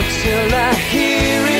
until I hear it.